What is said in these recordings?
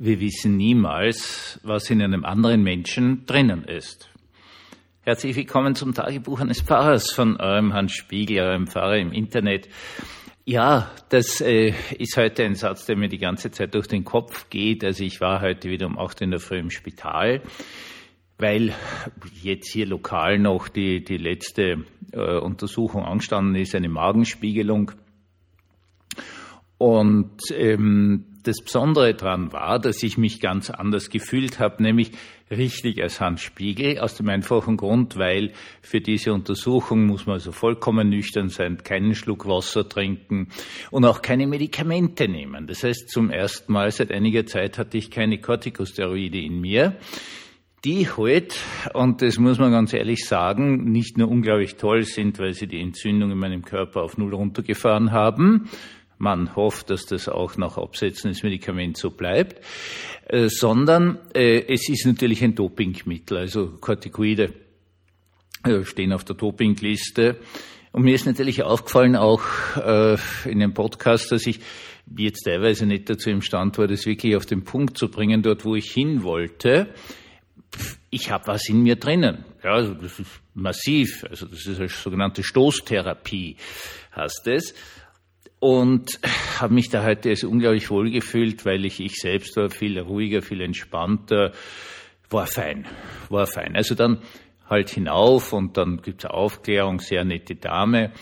Wir wissen niemals, was in einem anderen Menschen drinnen ist. Herzlich willkommen zum Tagebuch eines Pfarrers von eurem Hans Spiegel, eurem Pfarrer im Internet. Ja, das äh, ist heute ein Satz, der mir die ganze Zeit durch den Kopf geht. Also ich war heute wieder um acht in der Früh im Spital, weil jetzt hier lokal noch die, die letzte äh, Untersuchung angestanden ist, eine Magenspiegelung. Und ähm, das Besondere daran war, dass ich mich ganz anders gefühlt habe, nämlich richtig als Hans Spiegel, aus dem einfachen Grund, weil für diese Untersuchung muss man also vollkommen nüchtern sein, keinen Schluck Wasser trinken und auch keine Medikamente nehmen. Das heißt, zum ersten Mal seit einiger Zeit hatte ich keine Corticosteroide in mir die heute, und das muss man ganz ehrlich sagen, nicht nur unglaublich toll sind, weil sie die Entzündung in meinem Körper auf Null runtergefahren haben, man hofft, dass das auch nach Absetzen des Medikaments so bleibt, äh, sondern äh, es ist natürlich ein Dopingmittel, also Corticoide äh, stehen auf der Dopingliste. Und mir ist natürlich aufgefallen, auch in dem Podcast, dass ich jetzt teilweise nicht dazu imstand war, das wirklich auf den Punkt zu bringen, dort wo ich hin wollte. Ich habe was in mir drinnen. Ja, also das ist massiv. Also das ist eine sogenannte Stoßtherapie, heißt es und habe mich da heute also unglaublich wohl gefühlt, weil ich ich selbst war viel ruhiger, viel entspannter, war fein, war fein. Also dann halt hinauf und dann gibt's Aufklärung, sehr nette Dame.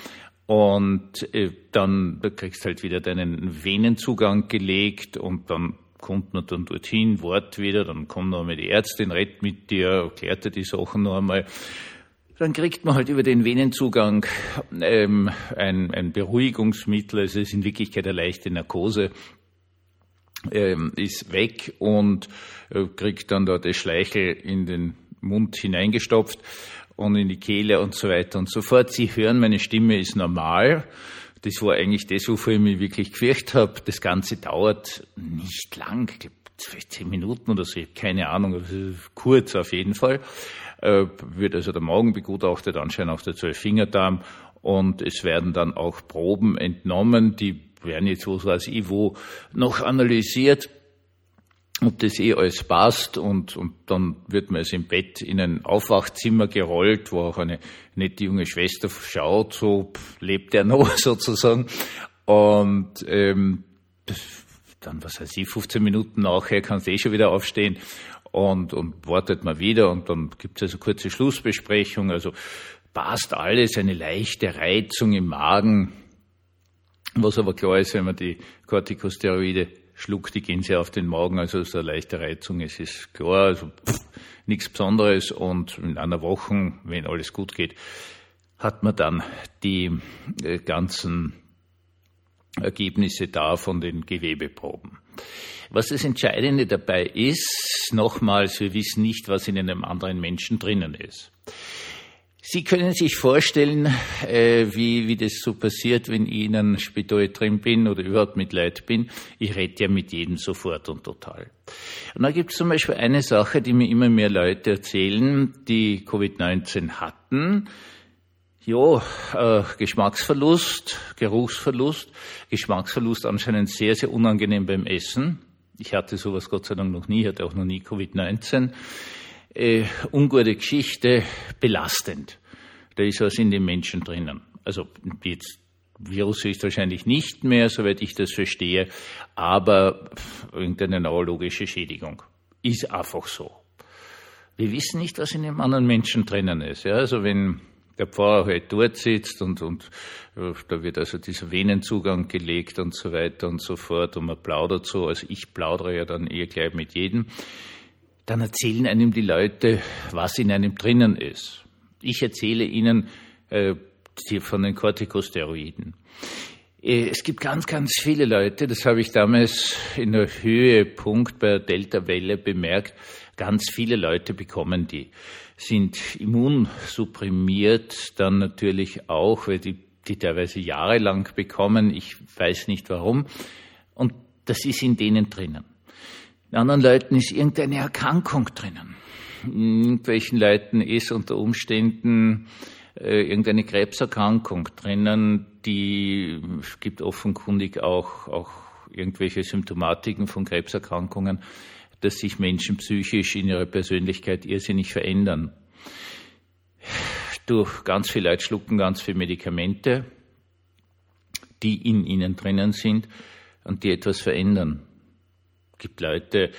Und äh, dann da kriegst halt wieder deinen Venenzugang gelegt und dann kommt man dann dorthin, Wort wieder, dann kommt noch einmal die Ärztin, redet mit dir, erklärt dir die Sachen noch einmal dann kriegt man halt über den Venenzugang ähm, ein, ein Beruhigungsmittel, also es ist in Wirklichkeit eine leichte Narkose, ähm, ist weg und äh, kriegt dann dort das Schleichel in den Mund hineingestopft und in die Kehle und so weiter und so fort. Sie hören, meine Stimme ist normal. Das war eigentlich das, wofür ich mich wirklich gefürchtet habe. Das Ganze dauert nicht lang, ich glaube zehn Minuten oder so, ich habe keine Ahnung, kurz auf jeden Fall wird also der Magen begutachtet, anscheinend auch der Zwölffingerdarm. Und es werden dann auch Proben entnommen, die werden jetzt, was weiß ich, wo noch analysiert, ob das eh alles passt. Und, und dann wird man es im Bett in ein Aufwachzimmer gerollt, wo auch eine nette junge Schwester schaut, so lebt er noch sozusagen. Und ähm, dann, was weiß ich, 15 Minuten nachher kannst du eh schon wieder aufstehen und, und wartet mal wieder und dann gibt es also kurze Schlussbesprechung. Also passt alles, eine leichte Reizung im Magen, was aber klar ist, wenn man die Corticosteroide schluckt, die gehen sehr auf den Magen, also so eine leichte Reizung, es ist klar, also pff, nichts Besonderes und in einer Woche, wenn alles gut geht, hat man dann die äh, ganzen Ergebnisse da von den Gewebeproben. Was das Entscheidende dabei ist, nochmals, wir wissen nicht, was in einem anderen Menschen drinnen ist. Sie können sich vorstellen, äh, wie, wie das so passiert, wenn ich in einem Spital drin bin oder überhaupt mit Leid bin. Ich rede ja mit jedem sofort und total. Und da gibt es zum Beispiel eine Sache, die mir immer mehr Leute erzählen, die Covid-19 hatten. Ja, äh, Geschmacksverlust, Geruchsverlust, Geschmacksverlust anscheinend sehr, sehr unangenehm beim Essen. Ich hatte sowas Gott sei Dank noch nie, hatte auch noch nie Covid-19. Äh, ungute Geschichte, belastend. Da ist was in den Menschen drinnen. Also jetzt Virus ist wahrscheinlich nicht mehr, soweit ich das verstehe, aber irgendeine neurologische Schädigung. Ist einfach so. Wir wissen nicht, was in dem anderen Menschen drinnen ist. Ja, also wenn der Pfarrer halt dort sitzt und, und äh, da wird also dieser Venenzugang gelegt und so weiter und so fort und man plaudert so, also ich plaudere ja dann eher gleich mit jedem, dann erzählen einem die Leute, was in einem drinnen ist. Ich erzähle ihnen äh, von den Corticosteroiden. Äh, es gibt ganz, ganz viele Leute, das habe ich damals in der Höhepunkt bei der Delta-Welle bemerkt, ganz viele Leute bekommen die sind immunsupprimiert, dann natürlich auch, weil die, die teilweise jahrelang bekommen, ich weiß nicht warum. Und das ist in denen drinnen. In anderen Leuten ist irgendeine Erkrankung drinnen. In irgendwelchen Leuten ist unter Umständen äh, irgendeine Krebserkrankung drinnen, die es gibt offenkundig auch, auch irgendwelche Symptomatiken von Krebserkrankungen, dass sich Menschen psychisch in ihrer Persönlichkeit irrsinnig verändern. Durch ganz viele Leute schlucken ganz viele Medikamente, die in ihnen drinnen sind und die etwas verändern. Es gibt Leute,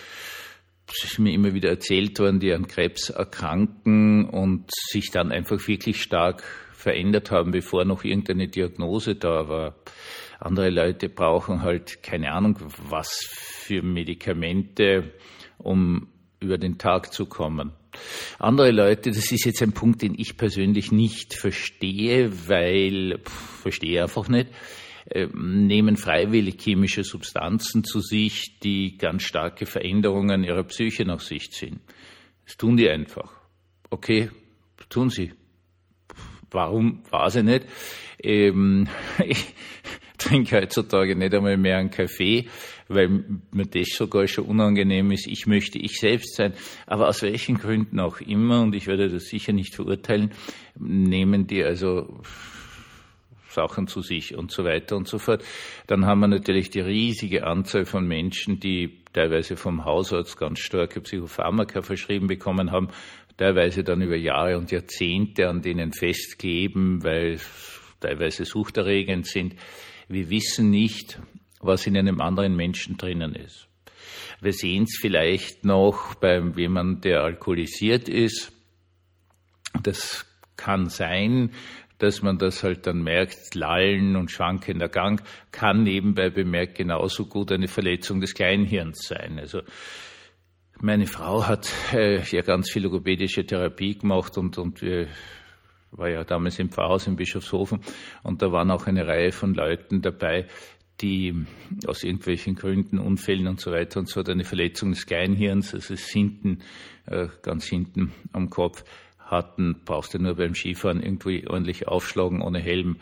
ist mir immer wieder erzählt worden, die an Krebs erkranken und sich dann einfach wirklich stark verändert haben, bevor noch irgendeine Diagnose da war. Andere Leute brauchen halt keine Ahnung, was für Medikamente, um über den Tag zu kommen. Andere Leute, das ist jetzt ein Punkt, den ich persönlich nicht verstehe, weil, pff, verstehe einfach nicht, nehmen freiwillig chemische Substanzen zu sich, die ganz starke Veränderungen ihrer Psyche nach sich ziehen. Das tun die einfach. Okay, tun sie. Warum, weiß ich nicht. Ähm, ich trinke heutzutage nicht einmal mehr einen Kaffee, weil mir das sogar schon unangenehm ist. Ich möchte ich selbst sein. Aber aus welchen Gründen auch immer, und ich werde das sicher nicht verurteilen, nehmen die also Sachen zu sich und so weiter und so fort. Dann haben wir natürlich die riesige Anzahl von Menschen, die teilweise vom Hausarzt ganz starke Psychopharmaka verschrieben bekommen haben, teilweise dann über Jahre und Jahrzehnte an denen festkleben, weil teilweise suchterregend sind. Wir wissen nicht, was in einem anderen Menschen drinnen ist. Wir sehen es vielleicht noch bei jemandem, der alkoholisiert ist. Das kann sein, dass man das halt dann merkt, Lallen und schwankender Gang kann nebenbei bemerkt genauso gut eine Verletzung des Kleinhirns sein. Also meine Frau hat äh, ja ganz viel logopädische Therapie gemacht und, und wir war ja damals im Pfarrhaus in Bischofshofen und da waren auch eine Reihe von Leuten dabei, die aus irgendwelchen Gründen, Unfällen und so weiter und so eine Verletzung des Kleinhirns, also hinten, äh, ganz hinten am Kopf, hatten, brauchst du nur beim Skifahren irgendwie ordentlich aufschlagen ohne Helm.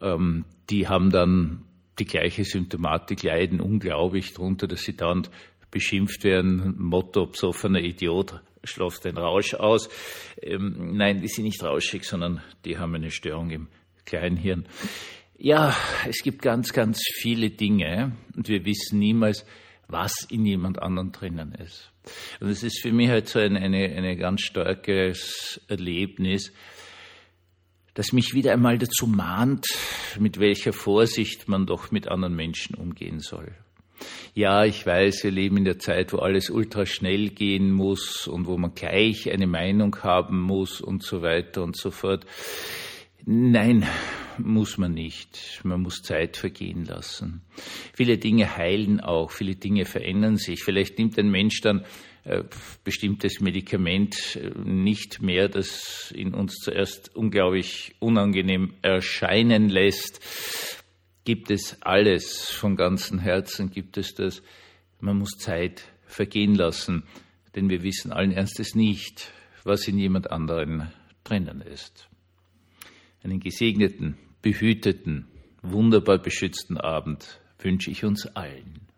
Ähm, die haben dann die gleiche Symptomatik, leiden unglaublich darunter, dass sie dann beschimpft werden, Motto, besoffener Idiot, schlaft den Rausch aus. Ähm, nein, die sind nicht rauschig, sondern die haben eine Störung im Kleinhirn. Ja, es gibt ganz, ganz viele Dinge und wir wissen niemals, was in jemand anderen drinnen ist. Und es ist für mich halt so ein eine, eine ganz starkes Erlebnis, das mich wieder einmal dazu mahnt, mit welcher Vorsicht man doch mit anderen Menschen umgehen soll. Ja, ich weiß, wir leben in der Zeit, wo alles ultra schnell gehen muss und wo man gleich eine Meinung haben muss und so weiter und so fort. Nein, muss man nicht. Man muss Zeit vergehen lassen. Viele Dinge heilen auch, viele Dinge verändern sich. Vielleicht nimmt ein Mensch dann äh, bestimmtes Medikament äh, nicht mehr, das in uns zuerst unglaublich unangenehm erscheinen lässt. Gibt es alles von ganzem Herzen, gibt es das. Man muss Zeit vergehen lassen, denn wir wissen allen Ernstes nicht, was in jemand anderen drinnen ist. Einen gesegneten behüteten, wunderbar beschützten Abend wünsche ich uns allen.